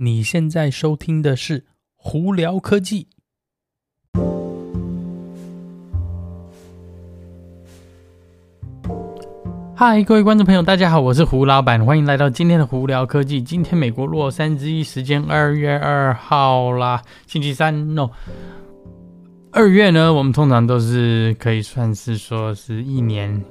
你现在收听的是《胡聊科技》。嗨，各位观众朋友，大家好，我是胡老板，欢迎来到今天的《胡聊科技》。今天美国洛杉矶时间二月二号啦，星期三。No，二月呢，我们通常都是可以算是说是一年。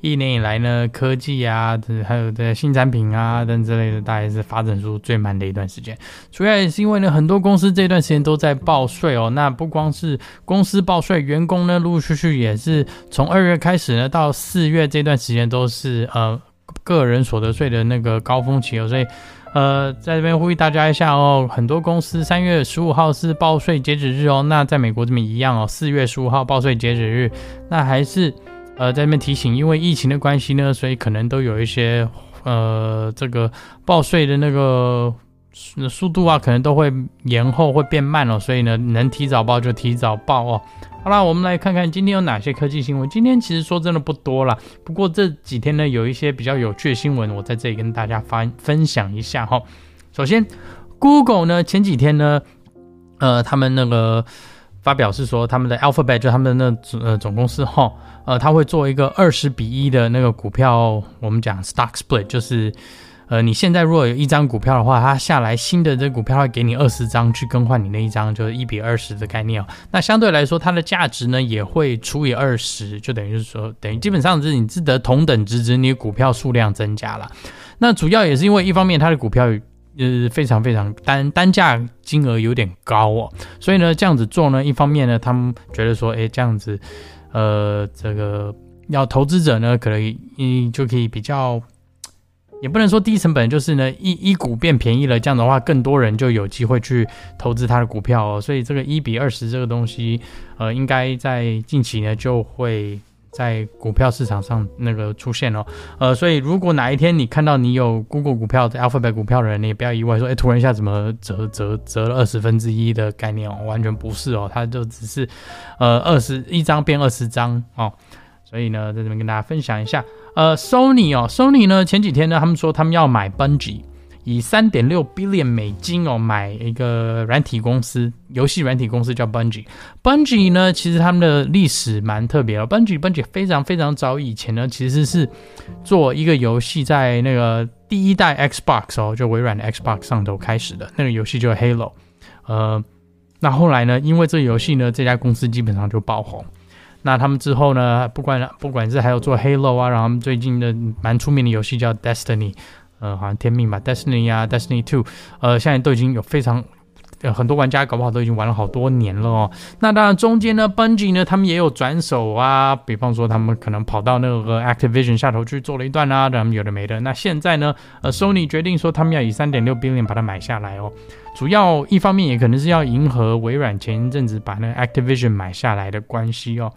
一年以来呢，科技啊，还有的新产品啊等之类的，大概是发展速度最慢的一段时间。主要也是因为呢，很多公司这段时间都在报税哦。那不光是公司报税，员工呢，陆陆续续也是从二月开始呢，到四月这段时间都是呃个人所得税的那个高峰期哦。所以呃，在这边呼吁大家一下哦，很多公司三月十五号是报税截止日哦。那在美国这边一样哦，四月十五号报税截止日，那还是。呃，在这边提醒，因为疫情的关系呢，所以可能都有一些呃，这个报税的那个速度啊，可能都会延后，会变慢哦。所以呢，能提早报就提早报哦。好啦，我们来看看今天有哪些科技新闻。今天其实说真的不多啦，不过这几天呢，有一些比较有趣的新闻，我在这里跟大家分分享一下哈。首先，Google 呢前几天呢，呃，他们那个发表是说，他们的 Alphabet 就他们的那呃总公司哈。呃，他会做一个二十比一的那个股票，我们讲 stock split，就是，呃，你现在如果有一张股票的话，它下来新的这股票会给你二十张去更换你那一张，就是一比二十的概念哦。那相对来说，它的价值呢也会除以二十，就等于是说，等于基本上是你自得同等值，值，你股票数量增加了。那主要也是因为一方面它的股票呃非常非常单单价金额有点高哦，所以呢这样子做呢，一方面呢他们觉得说，哎这样子。呃，这个要投资者呢，可能你就可以比较，也不能说低成本，就是呢，一一股变便宜了，这样的话，更多人就有机会去投资他的股票哦。所以这个一比二十这个东西，呃，应该在近期呢就会。在股票市场上那个出现哦，呃，所以如果哪一天你看到你有 Google 股票的、Alphabet 股票的人，你也不要意外说，哎，突然一下怎么折折折了二十分之一的概念哦，完全不是哦，它就只是，呃，二十一张变二十张哦，所以呢，在这边跟大家分享一下，呃，Sony 哦，Sony 呢前几天呢，他们说他们要买 Bungie。以三点六 billion 美金哦买一个软体公司，游戏软体公司叫 Bungie。Bungie 呢，其实他们的历史蛮特别的。Bungie Bungie 非常非常早以前呢，其实是做一个游戏，在那个第一代 Xbox 哦，就微软的 Xbox 上头开始的那个游戏，就 Halo。呃，那后来呢，因为这游戏呢，这家公司基本上就爆红。那他们之后呢，不管不管是还有做 Halo 啊，然后他们最近的蛮出名的游戏叫 Destiny。呃，好像天命吧，Destiny 啊，Destiny Two，呃，现在都已经有非常，很多玩家搞不好都已经玩了好多年了哦。那当然中间呢，Bungie 呢，他们也有转手啊，比方说他们可能跑到那个 Activision 下头去做了一段啊，他们有的没的。那现在呢，呃，Sony 决定说他们要以三点六 billion 把它买下来哦。主要一方面也可能是要迎合微软前一阵子把那个 Activision 买下来的关系哦。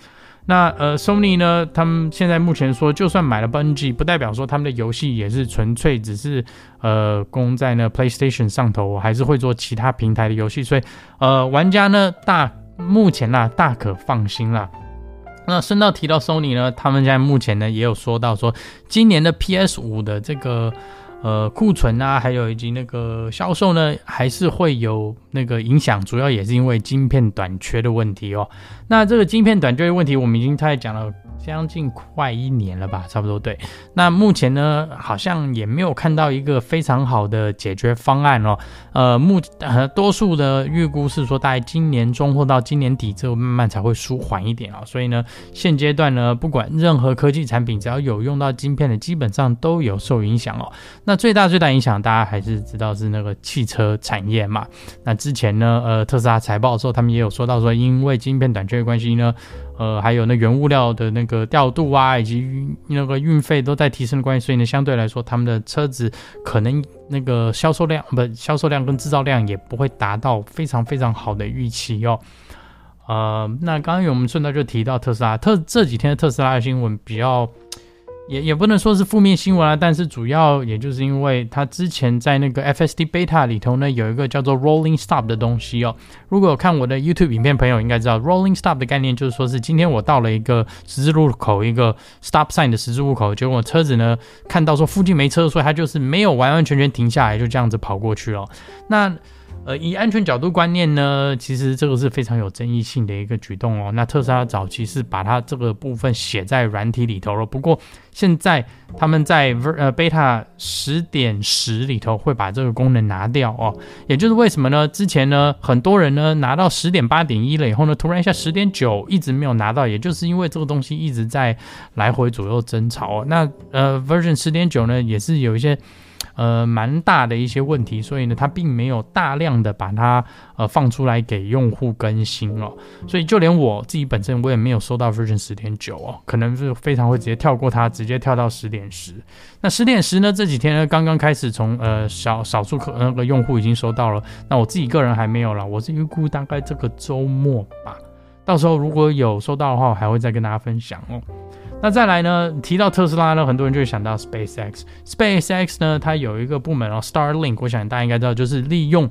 那呃，Sony 呢，他们现在目前说，就算买了 Bungie，不代表说他们的游戏也是纯粹只是呃供在那 PlayStation 上头，我还是会做其他平台的游戏，所以呃，玩家呢大目前啦大可放心啦。那顺道提到 Sony 呢，他们现在目前呢也有说到说，今年的 PS 五的这个。呃，库存啊，还有以及那个销售呢，还是会有那个影响，主要也是因为晶片短缺的问题哦。那这个晶片短缺的问题，我们已经太讲了。将近快一年了吧，差不多对。那目前呢，好像也没有看到一个非常好的解决方案哦。呃，目呃多数的预估是说，大概今年中或到今年底之后，慢慢才会舒缓一点啊、哦。所以呢，现阶段呢，不管任何科技产品，只要有用到晶片的，基本上都有受影响哦。那最大最大影响，大家还是知道是那个汽车产业嘛。那之前呢，呃，特斯拉财报的时候，他们也有说到说，因为晶片短缺的关系呢。呃，还有那原物料的那个调度啊，以及那个运费都在提升的关系，所以呢，相对来说，他们的车子可能那个销售量不，销售量跟制造量也不会达到非常非常好的预期哦。呃，那刚刚有我们顺道就提到特斯拉，特这几天的特斯拉的新闻比较也也不能说是负面新闻啊，但是主要也就是因为它之前在那个 FSD Beta 里头呢，有一个叫做 Rolling Stop 的东西哦。如果有看我的 YouTube 影片，朋友应该知道 Rolling Stop 的概念，就是说是今天我到了一个十字路口，一个 Stop Sign 的十字路口，结果车子呢看到说附近没车，所以它就是没有完完全全停下来，就这样子跑过去了。那呃，以安全角度观念呢，其实这个是非常有争议性的一个举动哦。那特斯拉早期是把它这个部分写在软体里头了，不过现在他们在呃 Beta 十点十里头会把这个功能拿掉哦。也就是为什么呢？之前呢，很多人呢拿到十点八点一了以后呢，突然一下十点九一直没有拿到，也就是因为这个东西一直在来回左右争吵哦。那呃 Version 十点九呢，也是有一些。呃，蛮大的一些问题，所以呢，它并没有大量的把它呃放出来给用户更新哦，所以就连我自己本身我也没有收到 version 十点九哦，可能是非常会直接跳过它，直接跳到十点十。那十点十呢，这几天呢刚刚开始从呃少少数可那个用户已经收到了，那我自己个人还没有了，我是预估大概这个周末吧，到时候如果有收到的话，我还会再跟大家分享哦。那再来呢？提到特斯拉呢，很多人就会想到 SpaceX。SpaceX 呢，它有一个部门哦，Starlink。我想大家应该知道，就是利用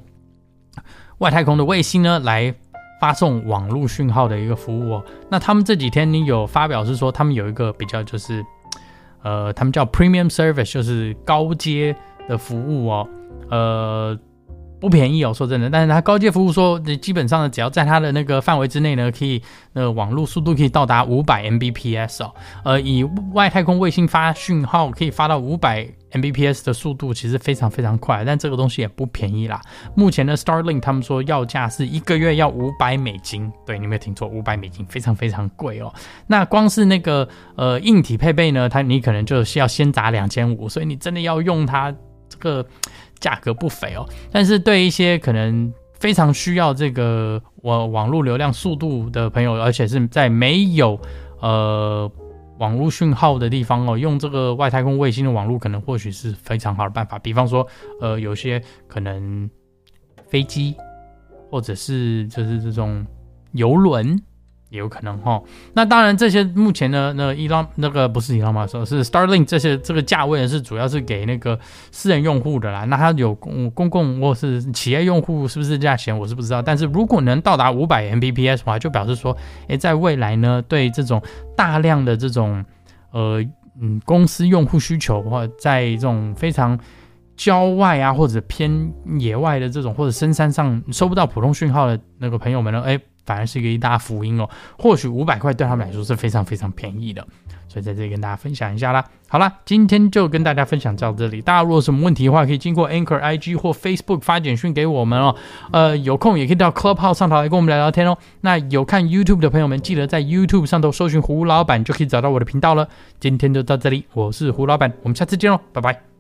外太空的卫星呢，来发送网络讯号的一个服务哦。那他们这几天你有发表是说，他们有一个比较就是，呃，他们叫 Premium Service，就是高阶的服务哦，呃。不便宜哦，说真的，但是它高阶服务说，基本上呢，只要在它的那个范围之内呢，可以，呃，网络速度可以到达五百 Mbps 哦，呃，以外太空卫星发讯号可以发到五百 Mbps 的速度，其实非常非常快，但这个东西也不便宜啦。目前的 Starlink 他们说要价是一个月要五百美金，对，你没有听错，五百美金，非常非常贵哦。那光是那个呃硬体配备呢，它你可能就是要先砸两千五，所以你真的要用它这个。价格不菲哦，但是对一些可能非常需要这个网网络流量速度的朋友，而且是在没有呃网络讯号的地方哦，用这个外太空卫星的网络，可能或许是非常好的办法。比方说，呃，有些可能飞机，或者是就是这种游轮。也有可能哈，那当然这些目前呢，那伊朗那个不是伊朗马说，是 Starlink 这些这个价位呢是主要是给那个私人用户的啦。那它有公公共或是企业用户是不是价钱我是不知道，但是如果能到达五百 Mbps 的话，就表示说，诶，在未来呢，对这种大量的这种呃嗯公司用户需求或在这种非常郊外啊或者偏野外的这种或者深山上收不到普通讯号的那个朋友们呢，诶。反而是一个一大福音哦，或许五百块对他们来说是非常非常便宜的，所以在这里跟大家分享一下啦。好啦，今天就跟大家分享到这里。大家如果有什么问题的话，可以经过 Anchor IG 或 Facebook 发简讯给我们哦。呃，有空也可以到 Clubhouse 上头来跟我们聊聊天哦。那有看 YouTube 的朋友们，记得在 YouTube 上头搜寻胡老板，就可以找到我的频道了。今天就到这里，我是胡老板，我们下次见喽，拜拜。